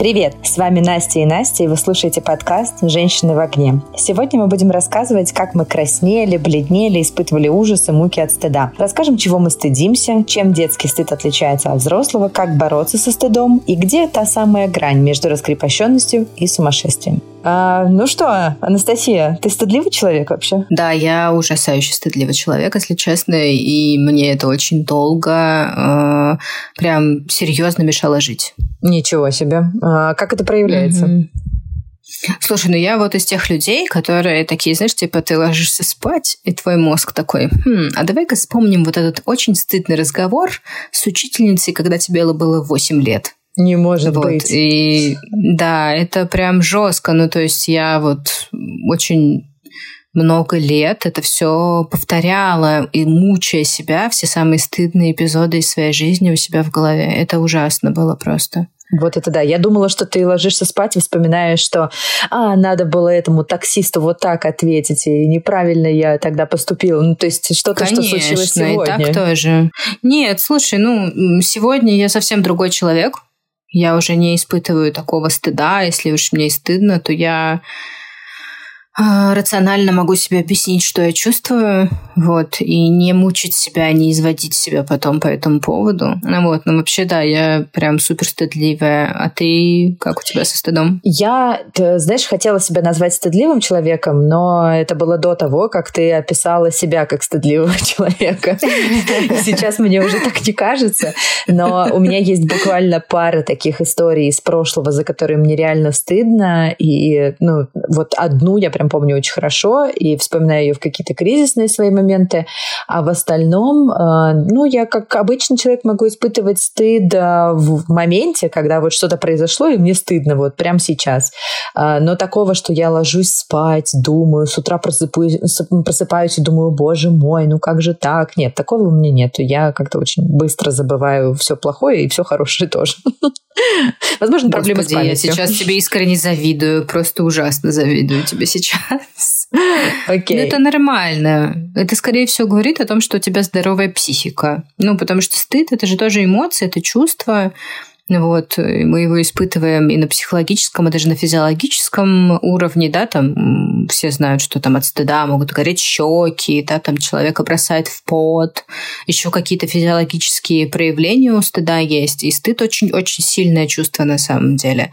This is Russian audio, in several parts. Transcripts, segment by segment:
Привет! С вами Настя и Настя, и вы слушаете подкаст «Женщины в огне». Сегодня мы будем рассказывать, как мы краснели, бледнели, испытывали ужас и муки от стыда. Расскажем, чего мы стыдимся, чем детский стыд отличается от взрослого, как бороться со стыдом и где та самая грань между раскрепощенностью и сумасшествием. А, ну что, Анастасия, ты стыдливый человек вообще? Да, я ужасающе стыдливый человек, если честно, и мне это очень долго э, прям серьезно мешало жить. Ничего себе. А как это проявляется? Mm-hmm. Слушай, ну я вот из тех людей, которые такие, знаешь, типа ты ложишься спать, и твой мозг такой, хм, а давай-ка вспомним вот этот очень стыдный разговор с учительницей, когда тебе было 8 лет. Не может вот. быть. И да, это прям жестко. Ну, то есть я вот очень много лет это все повторяла и мучая себя, все самые стыдные эпизоды из своей жизни у себя в голове. Это ужасно было просто. Вот это да. Я думала, что ты ложишься спать и вспоминаешь, что а, надо было этому таксисту вот так ответить, и неправильно я тогда поступила. Ну, то есть что-то, что случилось сегодня. и так тоже. Нет, слушай, ну, сегодня я совсем другой человек. Я уже не испытываю такого стыда. Если уж мне стыдно, то я рационально могу себе объяснить, что я чувствую, вот, и не мучить себя, не изводить себя потом по этому поводу. Ну вот, но вообще, да, я прям супер стыдливая. А ты как у тебя со стыдом? Я, ты, знаешь, хотела себя назвать стыдливым человеком, но это было до того, как ты описала себя как стыдливого человека. Сейчас мне уже так не кажется, но у меня есть буквально пара таких историй из прошлого, за которые мне реально стыдно, и, ну, вот одну я прям помню очень хорошо и вспоминаю ее в какие-то кризисные свои моменты. А в остальном, э, ну, я как обычный человек могу испытывать стыд э, в моменте, когда вот что-то произошло, и мне стыдно вот прямо сейчас. Э, но такого, что я ложусь спать, думаю, с утра просыпаюсь, просыпаюсь и думаю, боже мой, ну как же так? Нет, такого у меня нет. Я как-то очень быстро забываю все плохое и все хорошее тоже. Возможно, проблемы с памятью. я сейчас тебе искренне завидую, просто ужасно завидую тебе сейчас. Окей. Okay. это нормально. Это, скорее всего, говорит о том, что у тебя здоровая психика. Ну, потому что стыд – это же тоже эмоции, это чувство. Вот, мы его испытываем и на психологическом, и даже на физиологическом уровне, да, там все знают, что там от стыда могут гореть щеки, да, там человека бросает в пот, еще какие-то физиологические проявления у стыда есть, и стыд очень-очень сильное чувство на самом деле.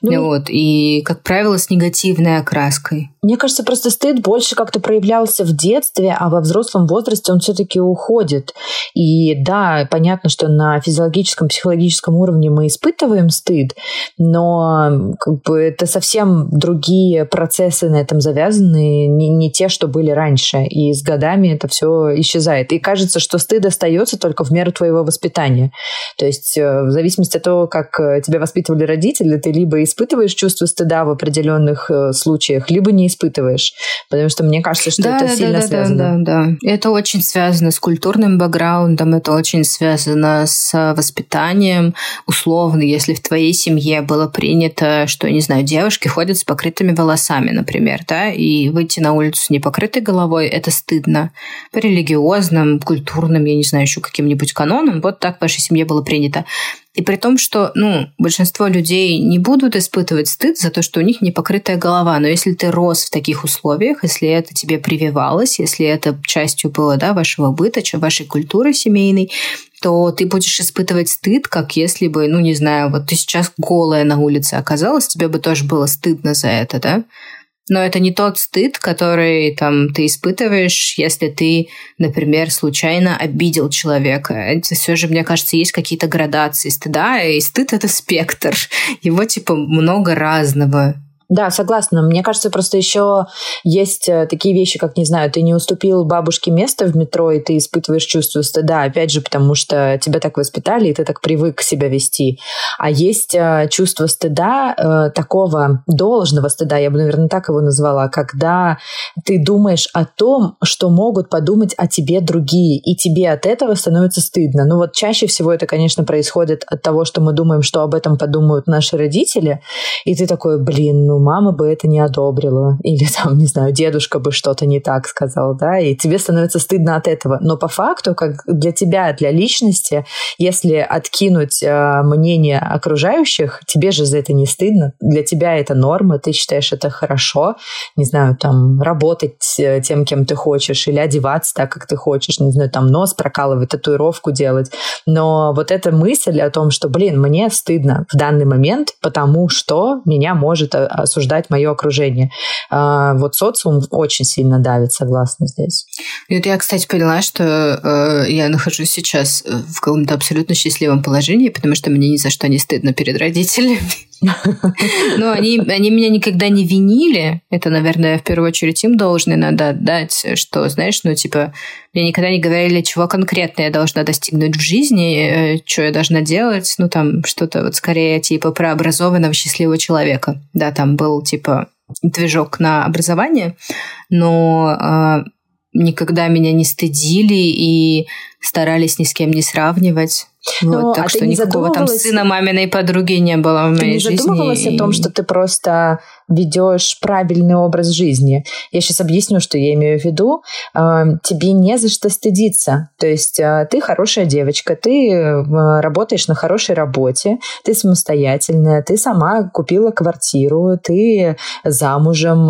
Ну, вот, и, как правило, с негативной окраской. Мне кажется, просто стыд больше как-то проявлялся в детстве, а во взрослом возрасте он все-таки уходит. И да, понятно, что на физиологическом, психологическом уровне мы испытываем стыд, но как бы это совсем другие процессы на этом завязаны, не, не те, что были раньше. И с годами это все исчезает. И кажется, что стыд остается только в меру твоего воспитания. То есть э, в зависимости от того, как э, тебя воспитывали родители, ты либо испытываешь чувство стыда в определенных э, случаях, либо не испытываешь. Потому что мне кажется, что да, это да, сильно да, связано. Да, да, да. Это очень связано с культурным бэкграундом, это очень связано с воспитанием. Условно, если в твоей семье было принято, что, не знаю, девушки ходят с покрытыми волосами, например, да, и выйти на улицу с непокрытой головой, это стыдно. По религиозным, культурным, я не знаю, еще каким-нибудь канонам, вот так в вашей семье было принято. И при том, что ну, большинство людей не будут испытывать стыд за то, что у них не покрытая голова. Но если ты рос в таких условиях, если это тебе прививалось, если это частью было да, вашего быта, вашей культуры семейной, то ты будешь испытывать стыд, как если бы, ну, не знаю, вот ты сейчас голая на улице оказалась, тебе бы тоже было стыдно за это, да? Но это не тот стыд, который там ты испытываешь, если ты, например, случайно обидел человека. Это все же, мне кажется, есть какие-то градации стыда, и стыд это спектр. Его типа много разного. Да, согласна. Мне кажется, просто еще есть э, такие вещи, как, не знаю, ты не уступил бабушке место в метро, и ты испытываешь чувство стыда, опять же, потому что тебя так воспитали, и ты так привык себя вести. А есть э, чувство стыда, э, такого должного стыда, я бы, наверное, так его назвала, когда ты думаешь о том, что могут подумать о тебе другие, и тебе от этого становится стыдно. Ну вот чаще всего это, конечно, происходит от того, что мы думаем, что об этом подумают наши родители, и ты такой, блин, ну мама бы это не одобрила, или там, не знаю, дедушка бы что-то не так сказал, да, и тебе становится стыдно от этого. Но по факту, как для тебя, для личности, если откинуть э, мнение окружающих, тебе же за это не стыдно, для тебя это норма, ты считаешь это хорошо, не знаю, там, работать э, тем, кем ты хочешь, или одеваться так, как ты хочешь, не знаю, там, нос прокалывать, татуировку делать. Но вот эта мысль о том, что, блин, мне стыдно в данный момент, потому что меня может э, осуждать мое окружение. А, вот социум очень сильно давит, согласна здесь. Вот я, кстати, поняла, что э, я нахожусь сейчас в каком-то абсолютно счастливом положении, потому что мне ни за что не стыдно перед родителями. Ну, они, они меня никогда не винили. Это, наверное, в первую очередь им должны надо отдать, что, знаешь, ну, типа, мне никогда не говорили, чего конкретно я должна достигнуть в жизни, э, что я должна делать. Ну, там что-то вот скорее типа про образованного счастливого человека. Да, там был типа движок на образование, но э, никогда меня не стыдили и старались ни с кем не сравнивать. Ну, вот, так а что никакого там сына маминой подруги не было в моей жизни. Ты не задумывалась о том, что ты просто ведешь правильный образ жизни. Я сейчас объясню, что я имею в виду. А, тебе не за что стыдиться. То есть а, ты хорошая девочка, ты а, работаешь на хорошей работе, ты самостоятельная, ты сама купила квартиру, ты замужем,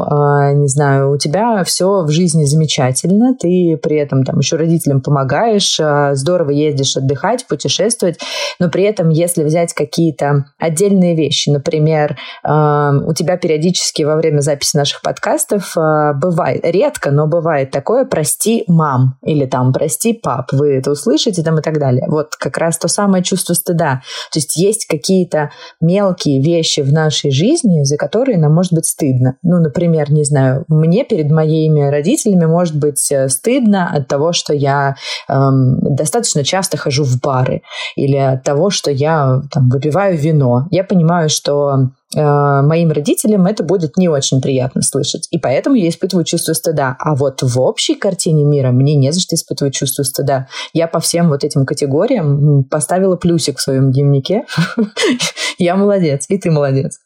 не знаю, у тебя все в жизни замечательно, ты при этом там еще родителям помогаешь, здорово ездишь отдыхать, путешествовать, но при этом, если взять какие-то отдельные вещи, например, у тебя периодически периодически во время записи наших подкастов э, бывает, редко, но бывает такое «прости, мам» или там «прости, пап», вы это услышите там и так далее. Вот как раз то самое чувство стыда. То есть есть какие-то мелкие вещи в нашей жизни, за которые нам может быть стыдно. Ну, например, не знаю, мне перед моими родителями может быть э, стыдно от того, что я эм, достаточно часто хожу в бары или от того, что я там, выпиваю вино. Я понимаю, что моим родителям это будет не очень приятно слышать. И поэтому я испытываю чувство стыда. А вот в общей картине мира мне не за что испытывать чувство стыда. Я по всем вот этим категориям поставила плюсик в своем дневнике. Я молодец, и ты молодец.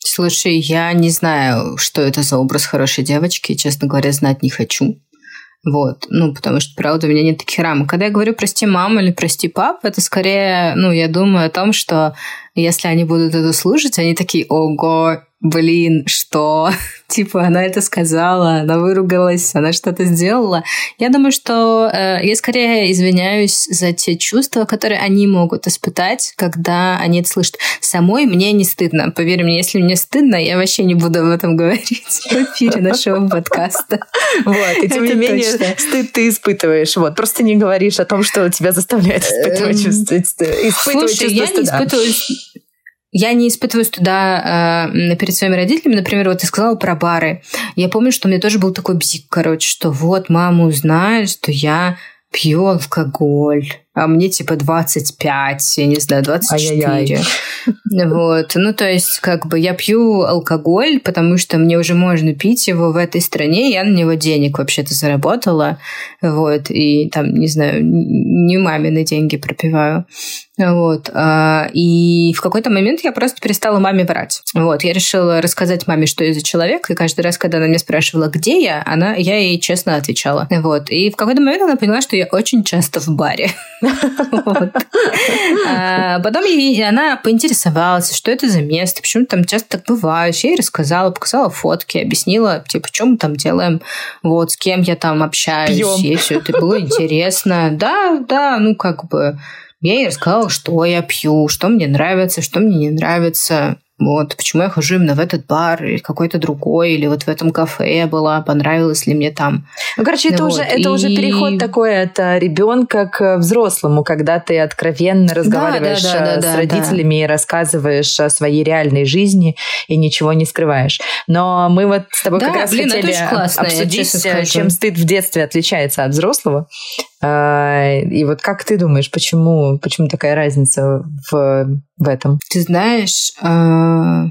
Слушай, я не знаю, что это за образ хорошей девочки, честно говоря, знать не хочу. Вот, ну, потому что, правда, у меня нет таких рамок. Когда я говорю «прости, мама» или «прости, пап», это скорее, ну, я думаю о том, что если они будут это слушать, они такие «Ого, блин, что? типа, она это сказала, она выругалась, она что-то сделала. Я думаю, что э, я скорее извиняюсь за те чувства, которые они могут испытать, когда они это слышат. Самой мне не стыдно. Поверь мне, если мне стыдно, я вообще не буду об этом говорить в эфире нашего подкаста. Вот, и тем не менее, стыд ты испытываешь. Вот, просто не говоришь о том, что тебя заставляет испытывать эм, чувство стыда. Я не испытываю стыда э, перед своими родителями. Например, вот ты сказала про бары. Я помню, что у меня тоже был такой бзик, короче, что вот мама узнает, что я пью алкоголь а мне типа 25, я не знаю, 24. Ай-яй-яй. Вот. Ну, то есть, как бы я пью алкоголь, потому что мне уже можно пить его в этой стране, я на него денег вообще-то заработала, вот, и там, не знаю, не мамины деньги пропиваю. Вот. А, и в какой-то момент я просто перестала маме врать. Вот. Я решила рассказать маме, что я за человек, и каждый раз, когда она меня спрашивала, где я, она, я ей честно отвечала. Вот. И в какой-то момент она поняла, что я очень часто в баре. А, потом она поинтересовалась, что это за место, почему там часто так бывает. Я ей рассказала, показала фотки, объяснила, типа, что мы там делаем, вот, с кем я там общаюсь. Ей все это было интересно. Да, да, ну как бы... Я ей рассказала, что я пью, что мне нравится, что мне не нравится. Вот, почему я хожу именно в этот бар или какой-то другой, или вот в этом кафе я была, понравилось ли мне там. Ну, короче, это, вот. уже, это и... уже переход такой от э, ребенка к взрослому, когда ты откровенно разговариваешь да, да, да, с да, родителями да. и рассказываешь о своей реальной жизни и ничего не скрываешь. Но мы вот с тобой да, как раз блин, хотели классно, обсудить, э, чем стыд в детстве отличается от взрослого. А, и вот как ты думаешь, почему, почему такая разница в, в этом? Ты знаешь, а,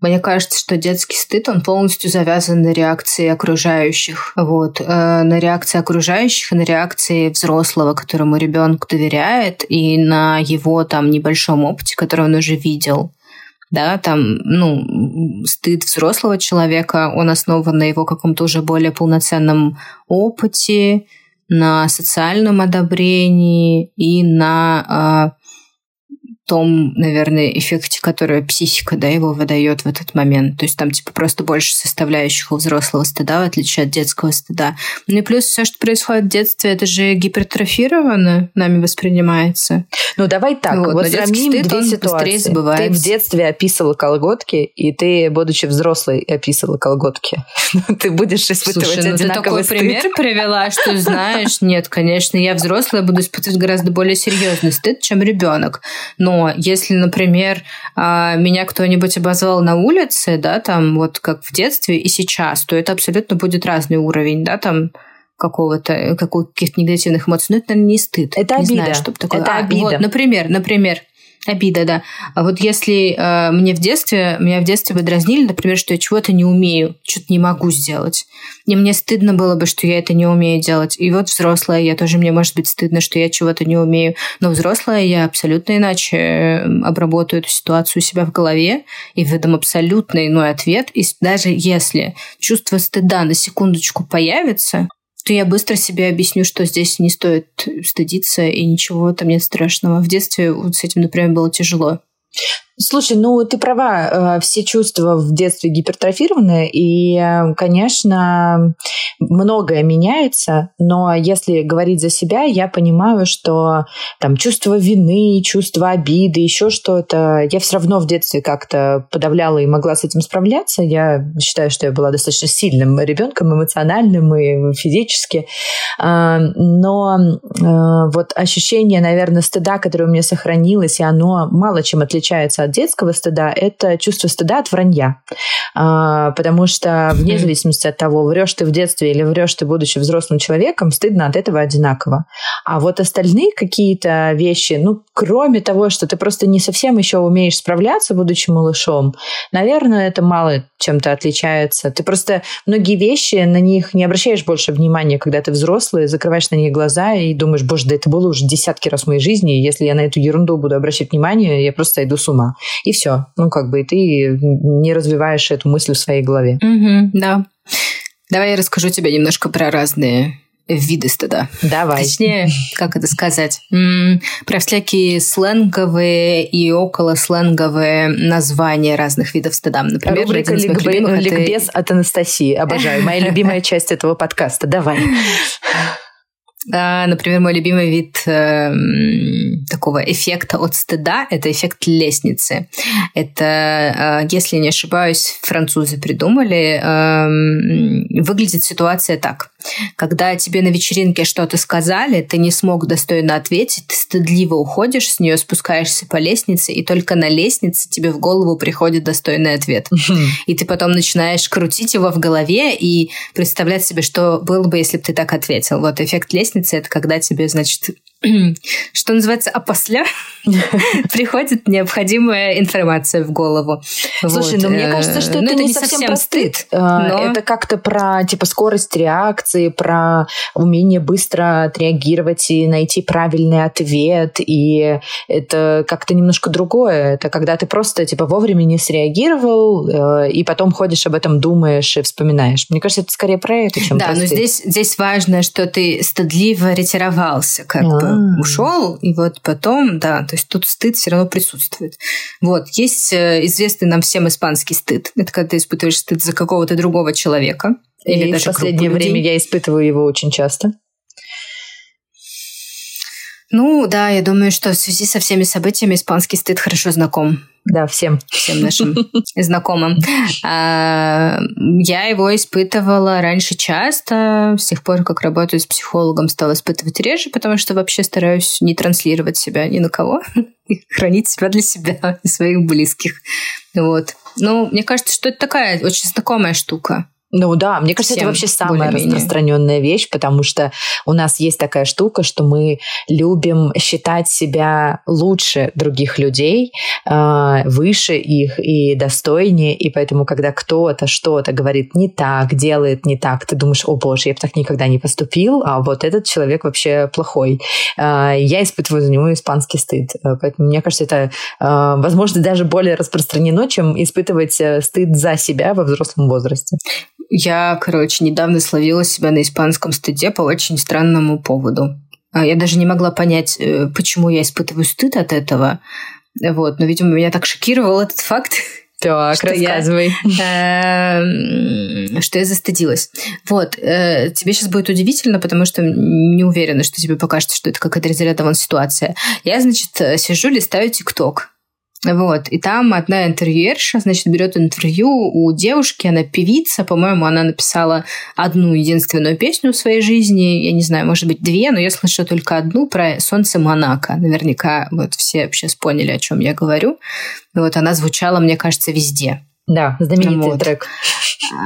мне кажется, что детский стыд, он полностью завязан на реакции окружающих. Вот. А, на реакции окружающих на реакции взрослого, которому ребенок доверяет, и на его там небольшом опыте, который он уже видел. да, там, ну, стыд взрослого человека, он основан на его каком-то уже более полноценном опыте, на социальном одобрении и на э, том, наверное, эффекте, который психика, да, его выдает в этот момент. То есть там, типа, просто больше составляющих у взрослого стыда, в отличие от детского стыда. Ну и плюс все, что происходит в детстве, это же гипертрофировано нами воспринимается. Ну, давай так, вот, вот сравним стыд, две ситуации. Ты в детстве описывала колготки, и ты, будучи взрослой, описывала колготки. ты будешь испытывать Слушай, ну ты такой стыд. пример привела, что знаешь, нет, конечно, я взрослая буду испытывать гораздо более серьезный стыд, чем ребенок. Но если, например, а, меня кто-нибудь обозвал на улице, да, там вот как в детстве и сейчас, то это абсолютно будет разный уровень, да, там какого-то каких-то негативных эмоций. Но это, наверное, не стыд. Это не обида. Знаю, что такое. Это а, обида. Вот, например, например, Обида, да. А вот если э, мне в детстве, меня в детстве бы дразнили, например, что я чего-то не умею, что-то не могу сделать. И мне стыдно было бы, что я это не умею делать. И вот взрослая я тоже, мне может быть стыдно, что я чего-то не умею. Но взрослая я абсолютно иначе эм, обработаю эту ситуацию у себя в голове и выдам абсолютно иной ответ. И даже если чувство стыда на секундочку появится, то я быстро себе объясню, что здесь не стоит стыдиться и ничего там нет страшного. В детстве вот с этим, например, было тяжело. Слушай, ну ты права, э, все чувства в детстве гипертрофированы, и, э, конечно, многое меняется, но если говорить за себя, я понимаю, что там чувство вины, чувство обиды, еще что-то, я все равно в детстве как-то подавляла и могла с этим справляться. Я считаю, что я была достаточно сильным ребенком, эмоциональным и физически. А, но э, вот ощущение, наверное, стыда, которое у меня сохранилось, и оно мало чем отличается от детского стыда, это чувство стыда от вранья. А, потому что вне зависимости от того, врешь ты в детстве или врешь ты, будучи взрослым человеком, стыдно от этого одинаково. А вот остальные какие-то вещи, ну, кроме того, что ты просто не совсем еще умеешь справляться, будучи малышом, наверное, это мало чем-то отличается. Ты просто многие вещи, на них не обращаешь больше внимания, когда ты взрослый, закрываешь на них глаза и думаешь, боже, да это было уже десятки раз в моей жизни, если я на эту ерунду буду обращать внимание, я просто иду с ума. И все. Ну, как бы, и ты не развиваешь эту мысль в своей голове. Угу, да. Давай я расскажу тебе немножко про разные виды стыда. Давай. Точнее, как это сказать, м-м, про всякие сленговые и около сленговые названия разных видов стыда. Например, Рубрика ликбез это... от Анастасии. Обожаю. Моя любимая часть этого подкаста. Давай. Например, мой любимый вид э, такого эффекта от стыда – это эффект лестницы. Это, э, если не ошибаюсь, французы придумали. Э, выглядит ситуация так. Когда тебе на вечеринке что-то сказали, ты не смог достойно ответить, ты стыдливо уходишь с нее, спускаешься по лестнице, и только на лестнице тебе в голову приходит достойный ответ. И ты потом начинаешь крутить его в голове и представлять себе, что было бы, если бы ты так ответил. Вот эффект лестницы – это когда тебе, значит, что называется, а после приходит необходимая информация в голову. Слушай, вот. ну мне кажется, что ну, это, это не совсем, совсем про стыд. Но... Это как-то про типа скорость реакции, про умение быстро отреагировать и найти правильный ответ. И это как-то немножко другое. Это когда ты просто типа вовремя не среагировал, э, и потом ходишь об этом, думаешь и вспоминаешь. Мне кажется, это скорее про это, чем да, но здесь, здесь важно, что ты стыдливо ретировался, как а. Бы ушел, и вот потом, да, то есть тут стыд все равно присутствует. Вот, есть э, известный нам всем испанский стыд. Это когда ты испытываешь стыд за какого-то другого человека. Или и даже в последнее время я испытываю его очень часто. Ну да, я думаю, что в связи со всеми событиями испанский стыд хорошо знаком. Да, всем. Всем нашим знакомым. А, я его испытывала раньше часто, с тех пор, как работаю с психологом, стала испытывать реже, потому что вообще стараюсь не транслировать себя ни на кого, и хранить себя для себя и своих близких. Вот. Ну, мне кажется, что это такая очень знакомая штука. Ну да, мне кажется, это вообще самая распространенная вещь, потому что у нас есть такая штука, что мы любим считать себя лучше других людей, а, выше их и достойнее, и поэтому, когда кто-то что-то говорит не так, делает не так, ты думаешь, о боже, я бы так никогда не поступил, а вот этот человек вообще плохой. А, я испытываю за него испанский стыд. Поэтому мне кажется, это, возможно, даже более распространено, чем испытывать э, стыд за себя во взрослом возрасте. Я, короче, недавно словила себя на испанском стыде по очень странному поводу. А, я даже не могла понять, э, почему я испытываю стыд от этого. Вот, но, видимо, меня так шокировал этот факт, так, что рассказывай. Я, э, что я застыдилась. Вот, э, тебе сейчас будет удивительно, потому что не уверена, что тебе покажется, что это какая-то разрядовая ситуация. Я, значит, сижу, листаю ТикТок. Вот, и там одна интервьюерша, значит, берет интервью у девушки, она певица, по-моему, она написала одну единственную песню в своей жизни, я не знаю, может быть, две, но я слышала только одну про солнце Монако. Наверняка вот все сейчас поняли, о чем я говорю. Вот она звучала, мне кажется, везде. Да, знаменитый вот. трек.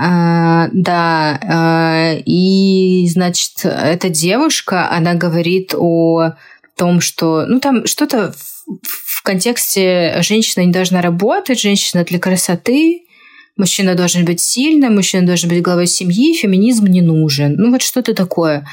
А, да, а, и, значит, эта девушка, она говорит о том, что, ну, там что-то в контексте женщина не должна работать, женщина для красоты, мужчина должен быть сильным, мужчина должен быть главой семьи, феминизм не нужен. Ну вот что-то такое.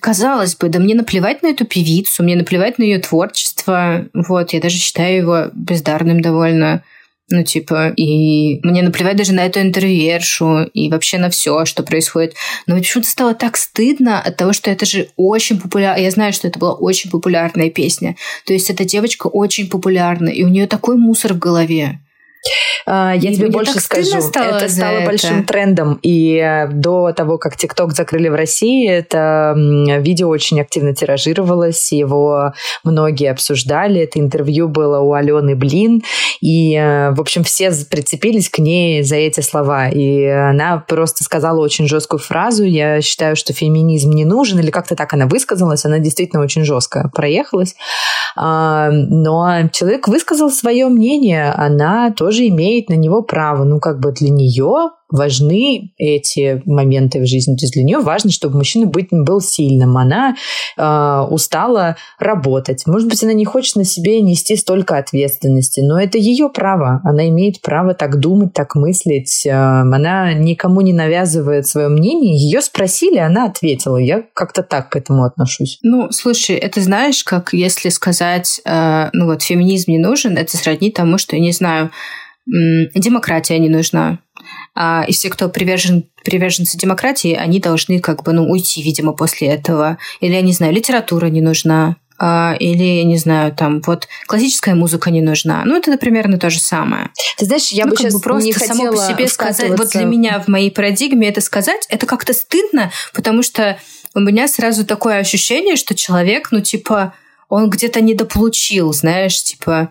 Казалось бы, да мне наплевать на эту певицу, мне наплевать на ее творчество. Вот, я даже считаю его бездарным довольно. Ну, типа, и мне наплевать даже на эту интервьюершу и вообще на все, что происходит. Но почему-то стало так стыдно от того, что это же очень популярно. Я знаю, что это была очень популярная песня. То есть эта девочка очень популярна, и у нее такой мусор в голове. А, я тебе больше скажу, стало это стало это. большим трендом. И э, до того, как ТикТок закрыли в России, это видео очень активно тиражировалось, его многие обсуждали. Это интервью было у Алены Блин, и, э, в общем, все прицепились к ней за эти слова. И она просто сказала очень жесткую фразу. Я считаю, что феминизм не нужен, или как-то так она высказалась. Она действительно очень жестко проехалась. А, но человек высказал свое мнение. Она тоже имеет на него право. Ну, как бы для нее важны эти моменты в жизни. То есть для нее важно, чтобы мужчина был сильным. Она э, устала работать. Может быть, она не хочет на себе нести столько ответственности, но это ее право. Она имеет право так думать, так мыслить. Э, она никому не навязывает свое мнение. Ее спросили, она ответила. Я как-то так к этому отношусь. Ну, слушай, это знаешь, как если сказать, э, ну вот, феминизм не нужен, это сродни тому, что, я не знаю, демократия не нужна. А, и все, кто привержен, приверженцы демократии, они должны как бы ну, уйти, видимо, после этого. Или, я не знаю, литература не нужна. А, или, я не знаю, там, вот классическая музыка не нужна. Ну, это примерно то же самое. Ты знаешь, я ну, бы сейчас бы просто не само по себе сказать, вот для меня в моей парадигме это сказать, это как-то стыдно, потому что у меня сразу такое ощущение, что человек, ну, типа, он где-то недополучил, знаешь, типа,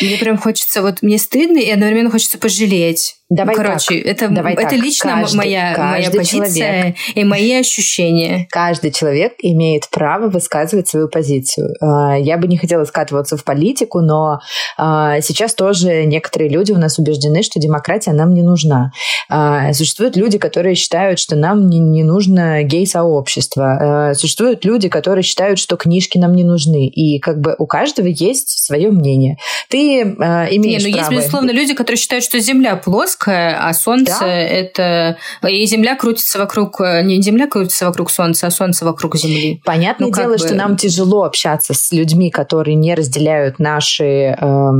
мне прям хочется, вот мне стыдно, и одновременно хочется пожалеть. Давай ну, Короче, так. это, Давай это так. лично каждый, моя, каждый моя позиция человек, и мои ощущения. Каждый человек имеет право высказывать свою позицию. А, я бы не хотела скатываться в политику, но а, сейчас тоже некоторые люди у нас убеждены, что демократия нам не нужна. А, существуют люди, которые считают, что нам не, не нужно гей-сообщество. Существуют люди, которые считают, что книжки нам не нужны. И как бы у каждого есть свое мнение. Ты имеешь не, ну, право... Есть, безусловно, люди, которые считают, что Земля плоская, плоское, а Солнце да? это... И Земля крутится вокруг... Не Земля крутится вокруг Солнца, а Солнце вокруг Земли. Понятное ну, дело, бы... что нам тяжело общаться с людьми, которые не разделяют наши э,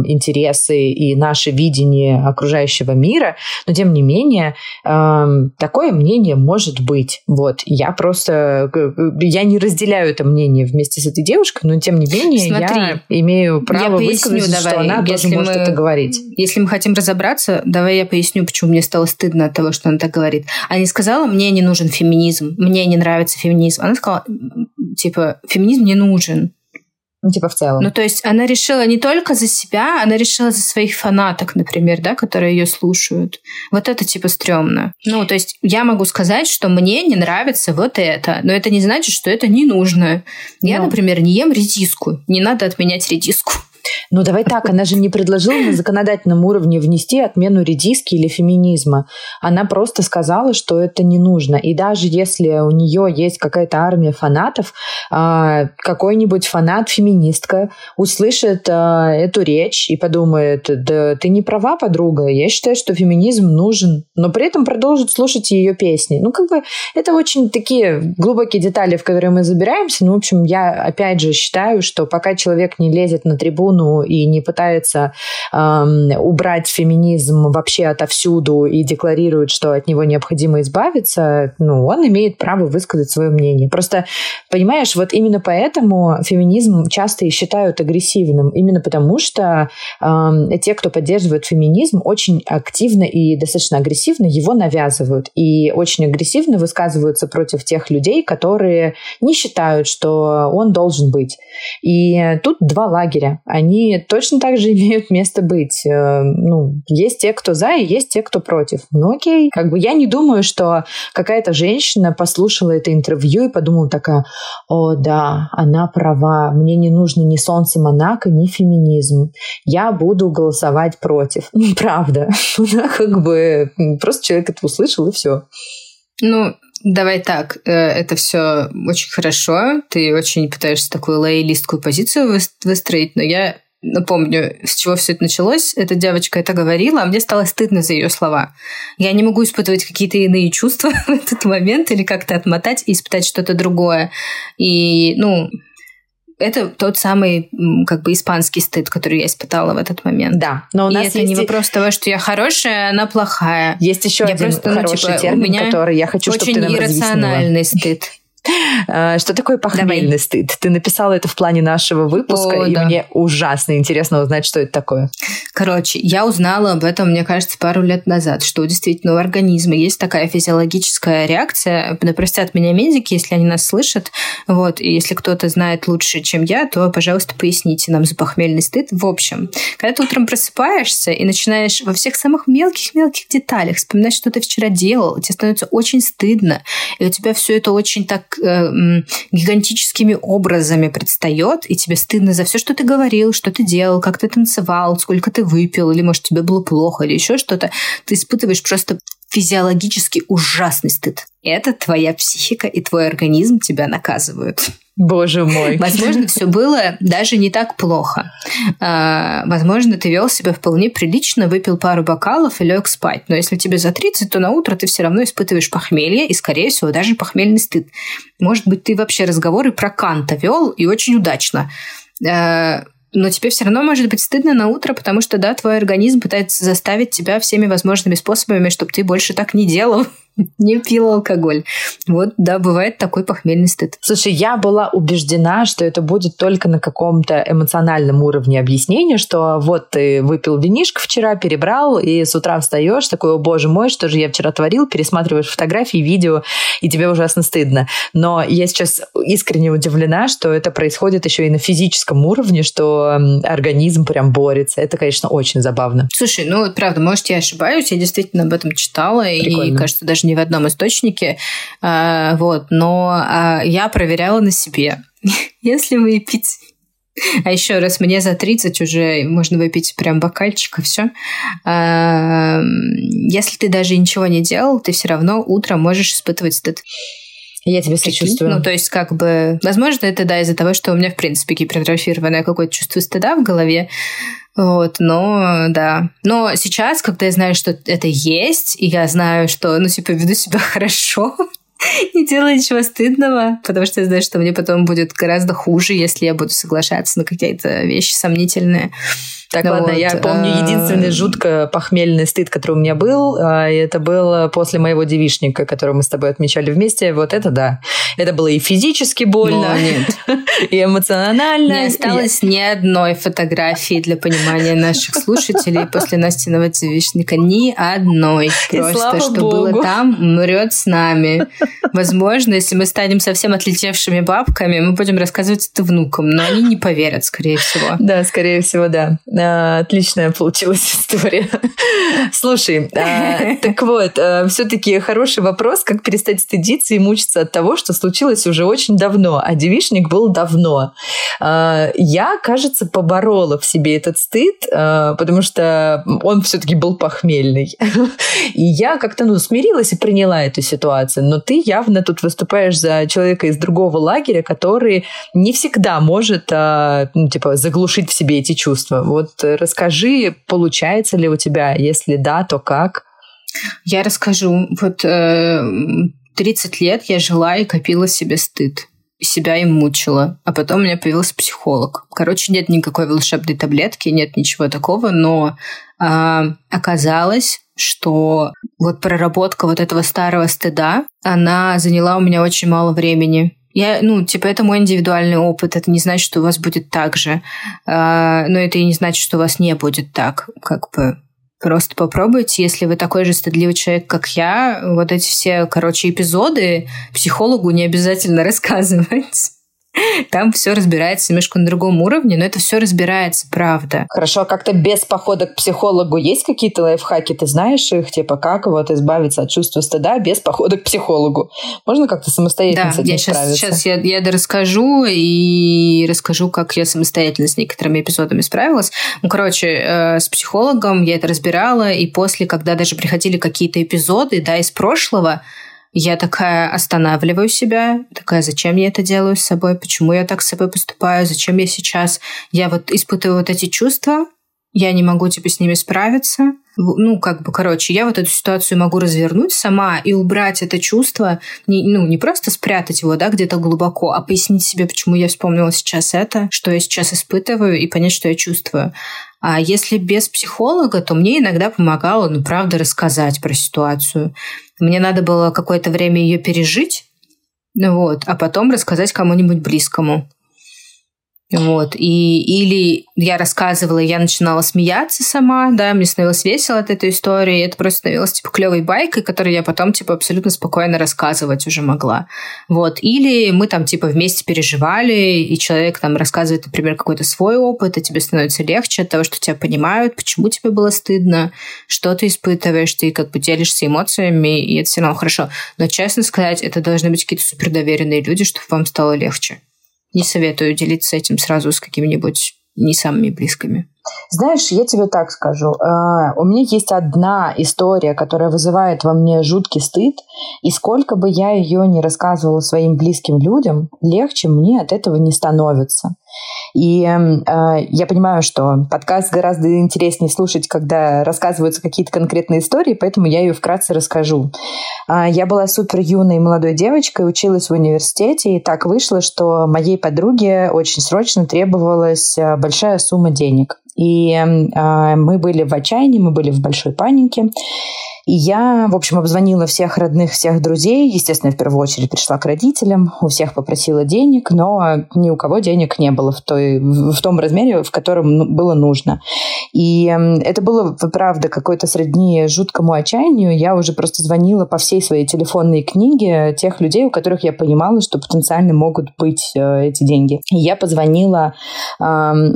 интересы и наше видение окружающего мира, но тем не менее э, такое мнение может быть. Вот. Я просто... Я не разделяю это мнение вместе с этой девушкой, но тем не менее Смотри, я имею право я поясню, высказать, давай, что она тоже мы, может это говорить. Если мы хотим разобраться, давай я поясню объясню, почему мне стало стыдно от того, что она так говорит. Она не сказала, мне не нужен феминизм, мне не нравится феминизм. Она сказала, типа, феминизм не нужен. Ну, типа в целом. Ну, то есть она решила не только за себя, она решила за своих фанаток, например, да, которые ее слушают. Вот это типа стрёмно. Ну, то есть я могу сказать, что мне не нравится вот это, но это не значит, что это не нужно. Я, ну. например, не ем редиску. Не надо отменять редиску. Ну, давай так, она же не предложила на законодательном уровне внести отмену редиски или феминизма. Она просто сказала, что это не нужно. И даже если у нее есть какая-то армия фанатов, а, какой-нибудь фанат-феминистка услышит а, эту речь и подумает, да ты не права, подруга, я считаю, что феминизм нужен, но при этом продолжит слушать ее песни. Ну, как бы это очень такие глубокие детали, в которые мы забираемся. Ну, в общем, я опять же считаю, что пока человек не лезет на трибуну и не пытается эм, убрать феминизм вообще отовсюду и декларирует, что от него необходимо избавиться, ну, он имеет право высказать свое мнение. Просто, понимаешь, вот именно поэтому феминизм часто и считают агрессивным. Именно потому, что э, те, кто поддерживает феминизм, очень активно и достаточно агрессивно его навязывают. И очень агрессивно высказываются против тех людей, которые не считают, что он должен быть. И тут два лагеря. Они точно так же имеют место быть. Э, ну, есть те, кто за, и есть те, кто против. Ну окей. Как бы я не думаю, что какая-то женщина послушала это интервью и подумала такая, о да, она права, мне не нужно ни солнце Монако, ни феминизм. Я буду голосовать против. Ну, правда. Как бы просто человек это услышал, и все. Ну, Давай так, э, это все очень хорошо. Ты очень пытаешься такую лоялистскую позицию выстроить, но я напомню, с чего все это началось. Эта девочка это говорила, а мне стало стыдно за ее слова. Я не могу испытывать какие-то иные чувства в этот момент или как-то отмотать и испытать что-то другое. И, ну, это тот самый как бы испанский стыд, который я испытала в этот момент. Да, но у нас и это не вопрос того, что я хорошая, она плохая. Есть еще я один просто, хороший ну, типа, термин, который я хочу, чтобы ты нам иррациональный стыд. А, что такое похмельный Давай. стыд? Ты написала это в плане нашего выпуска, О, и да. мне ужасно интересно узнать, что это такое. Короче, я узнала об этом, мне кажется, пару лет назад, что действительно у организма есть такая физиологическая реакция. Да простят меня медики, если они нас слышат. Вот, и если кто-то знает лучше, чем я, то, пожалуйста, поясните нам за похмельный стыд. В общем, когда ты утром просыпаешься и начинаешь во всех самых мелких-мелких деталях вспоминать, что ты вчера делал, тебе становится очень стыдно, и у тебя все это очень так э, гигантическими образами предстает, и тебе стыдно за все, что ты говорил, что ты делал, как ты танцевал, сколько ты выпил, или, может, тебе было плохо, или еще что-то, ты испытываешь просто физиологически ужасный стыд. Это твоя психика и твой организм тебя наказывают. Боже мой. Возможно, все было даже не так плохо. А, возможно, ты вел себя вполне прилично, выпил пару бокалов и лег спать. Но если тебе за 30, то на утро ты все равно испытываешь похмелье и, скорее всего, даже похмельный стыд. Может быть, ты вообще разговоры про Канта вел и очень удачно а, но тебе все равно может быть стыдно на утро, потому что, да, твой организм пытается заставить тебя всеми возможными способами, чтобы ты больше так не делал. Не пил алкоголь. Вот, да, бывает такой похмельный стыд. Слушай, я была убеждена, что это будет только на каком-то эмоциональном уровне объяснения, что вот ты выпил винишко вчера, перебрал, и с утра встаешь, такой, о боже мой, что же я вчера творил, пересматриваешь фотографии, видео, и тебе ужасно стыдно. Но я сейчас искренне удивлена, что это происходит еще и на физическом уровне, что организм прям борется. Это, конечно, очень забавно. Слушай, ну, правда, может, я ошибаюсь, я действительно об этом читала, Прикольно. и, кажется, даже не в одном источнике, а, вот, но а, я проверяла на себе. Если выпить а еще раз, мне за 30 уже можно выпить прям бокальчик и все. А, если ты даже ничего не делал, ты все равно утром можешь испытывать стыд. Я тебе сочувствую. Ну, то есть, как бы, возможно, это, да, из-за того, что у меня, в принципе, гипертрофированное какое-то чувство стыда в голове, вот, но да. Но сейчас, когда я знаю, что это есть, и я знаю, что, ну, типа, веду себя хорошо, не делаю ничего стыдного, потому что я знаю, что мне потом будет гораздо хуже, если я буду соглашаться на какие-то вещи сомнительные. Так, ну ладно, вот, я помню а, единственный жутко похмельный стыд, который у меня был, а, и это было после моего девишника, который мы с тобой отмечали вместе. Вот это да. Это было и физически больно, и эмоционально. Не осталось ни одной фотографии для понимания наших слушателей после Настиного девишника. Ни одной. Просто, что было там, мрет с нами. Возможно, если мы станем совсем отлетевшими бабками, мы будем рассказывать это внукам, но они не поверят, скорее всего. Да, скорее всего, да. Отличная получилась история. Слушай, так вот, все-таки хороший вопрос, как перестать стыдиться и мучиться от того, что случилось уже очень давно, а девишник был давно. Я, кажется, поборола в себе этот стыд, потому что он все-таки был похмельный. И я как-то ну, смирилась и приняла эту ситуацию. Но ты явно тут выступаешь за человека из другого лагеря, который не всегда может ну, типа, заглушить в себе эти чувства. Вот расскажи, получается ли у тебя? Если да, то как? Я расскажу. Вот э, 30 лет я жила и копила себе стыд себя им мучила. А потом у меня появился психолог. Короче, нет никакой волшебной таблетки, нет ничего такого, но э, оказалось, что вот проработка вот этого старого стыда, она заняла у меня очень мало времени. Я, ну, типа, это мой индивидуальный опыт. Это не значит, что у вас будет так же. Э, но это и не значит, что у вас не будет так. Как бы Просто попробуйте, если вы такой же стыдливый человек, как я, вот эти все, короче, эпизоды психологу не обязательно рассказывать. Там все разбирается немножко на другом уровне, но это все разбирается, правда. Хорошо, а как-то без похода к психологу есть какие-то лайфхаки? Ты знаешь их? Типа, как вот избавиться от чувства стыда без похода к психологу? Можно как-то самостоятельно да, с этим я сейчас, справиться? сейчас я, я расскажу и расскажу, как я самостоятельно с некоторыми эпизодами справилась. Ну, короче, э, с психологом я это разбирала, и после, когда даже приходили какие-то эпизоды, да, из прошлого, я такая останавливаю себя, такая, зачем я это делаю с собой, почему я так с собой поступаю, зачем я сейчас, я вот испытываю вот эти чувства, я не могу, типа, с ними справиться. Ну, как бы, короче, я вот эту ситуацию могу развернуть сама и убрать это чувство, не, ну, не просто спрятать его, да, где-то глубоко, а пояснить себе, почему я вспомнила сейчас это, что я сейчас испытываю, и понять, что я чувствую. А если без психолога, то мне иногда помогало, ну, правда, рассказать про ситуацию. Мне надо было какое-то время ее пережить, ну вот, а потом рассказать кому-нибудь близкому. Вот. И, или я рассказывала, я начинала смеяться сама, да, мне становилось весело от этой истории, это просто становилось, типа, клевой байкой, которую я потом, типа, абсолютно спокойно рассказывать уже могла. Вот. Или мы там, типа, вместе переживали, и человек там рассказывает, например, какой-то свой опыт, и тебе становится легче от того, что тебя понимают, почему тебе было стыдно, что ты испытываешь, ты как бы делишься эмоциями, и это все равно хорошо. Но, честно сказать, это должны быть какие-то супердоверенные люди, чтобы вам стало легче. Не советую делиться этим сразу с какими-нибудь не самыми близкими. Знаешь, я тебе так скажу. А, у меня есть одна история, которая вызывает во мне жуткий стыд, и сколько бы я ее не рассказывала своим близким людям, легче мне от этого не становится. И э, я понимаю, что подкаст гораздо интереснее слушать, когда рассказываются какие-то конкретные истории, поэтому я ее вкратце расскажу. Э, я была супер юной молодой девочкой, училась в университете, и так вышло, что моей подруге очень срочно требовалась большая сумма денег. И э, мы были в отчаянии, мы были в большой панике. И я, в общем, обзвонила всех родных, всех друзей. Естественно, в первую очередь пришла к родителям, у всех попросила денег, но ни у кого денег не было в, той, в том размере, в котором ну, было нужно. И это было, правда, какой-то сродни жуткому отчаянию. Я уже просто звонила по всей своей телефонной книге тех людей, у которых я понимала, что потенциально могут быть э, эти деньги. И я позвонила э,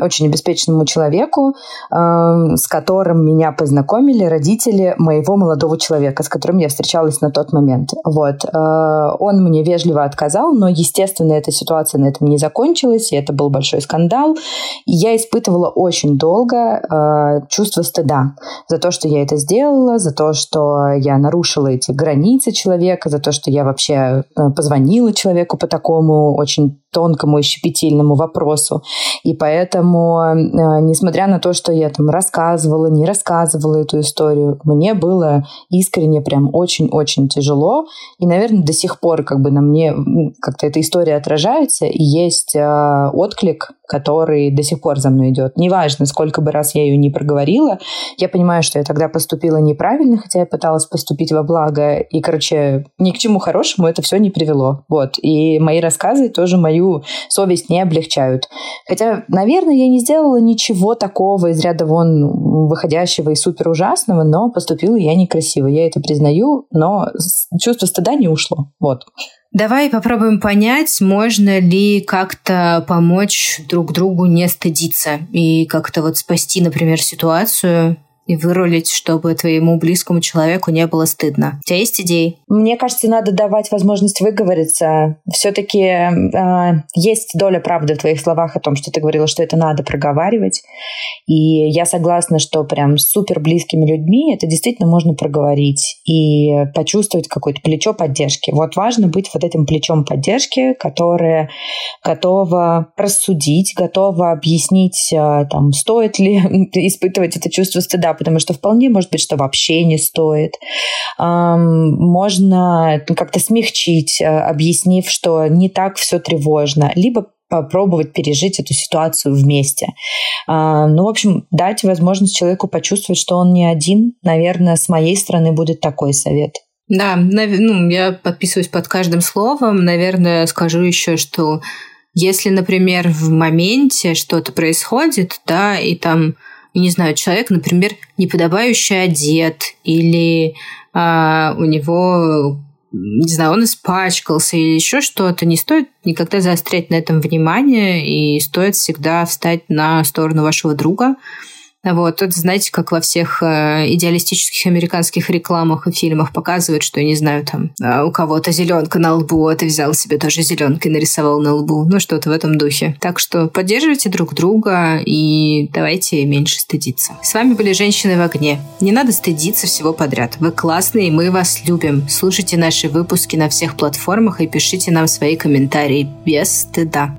очень обеспеченному человеку, э, с которым меня познакомили родители моего молодого молодого человека, с которым я встречалась на тот момент. Вот. Э, он мне вежливо отказал, но, естественно, эта ситуация на этом не закончилась, и это был большой скандал. И я испытывала очень долго э, чувство стыда за то, что я это сделала, за то, что я нарушила эти границы человека, за то, что я вообще э, позвонила человеку по такому очень тонкому и щепетильному вопросу. И поэтому, несмотря на то, что я там рассказывала, не рассказывала эту историю, мне было искренне прям очень-очень тяжело. И, наверное, до сих пор как бы на мне как-то эта история отражается, и есть э, отклик, который до сих пор за мной идет. Неважно, сколько бы раз я ее не проговорила, я понимаю, что я тогда поступила неправильно, хотя я пыталась поступить во благо, и, короче, ни к чему хорошему это все не привело. Вот. И мои рассказы тоже мою мою совесть не облегчают. Хотя, наверное, я не сделала ничего такого из ряда вон выходящего и супер ужасного, но поступила я некрасиво. Я это признаю, но чувство стыда не ушло. Вот. Давай попробуем понять, можно ли как-то помочь друг другу не стыдиться и как-то вот спасти, например, ситуацию и вырулить, чтобы твоему близкому человеку не было стыдно. У тебя есть идеи? Мне кажется, надо давать возможность выговориться. Все-таки э, есть доля правды в твоих словах о том, что ты говорила, что это надо проговаривать. И я согласна, что прям с супер близкими людьми это действительно можно проговорить и почувствовать какое-то плечо поддержки. Вот важно быть вот этим плечом поддержки, которое готово рассудить, готово объяснить, э, там, стоит ли испытывать это чувство стыда потому что вполне может быть, что вообще не стоит. Можно как-то смягчить, э, объяснив, что не так все тревожно, либо попробовать пережить эту ситуацию вместе. Ну, в общем, дать возможность человеку почувствовать, что он не один. Наверное, с моей стороны будет такой совет. Да, ну, я подписываюсь под каждым словом. Наверное, скажу еще, что если, например, в моменте что-то происходит, да, и там не знаю, человек, например, неподобающе одет, или а, у него, не знаю, он испачкался или еще что-то, не стоит никогда заострять на этом внимание, и стоит всегда встать на сторону вашего друга, вот, это, знаете, как во всех э, идеалистических американских рекламах и фильмах показывают, что, я не знаю, там, э, у кого-то зеленка на лбу, а ты взял себе тоже зеленкой нарисовал на лбу. Ну, что-то в этом духе. Так что поддерживайте друг друга и давайте меньше стыдиться. С вами были «Женщины в огне». Не надо стыдиться всего подряд. Вы классные, мы вас любим. Слушайте наши выпуски на всех платформах и пишите нам свои комментарии без стыда.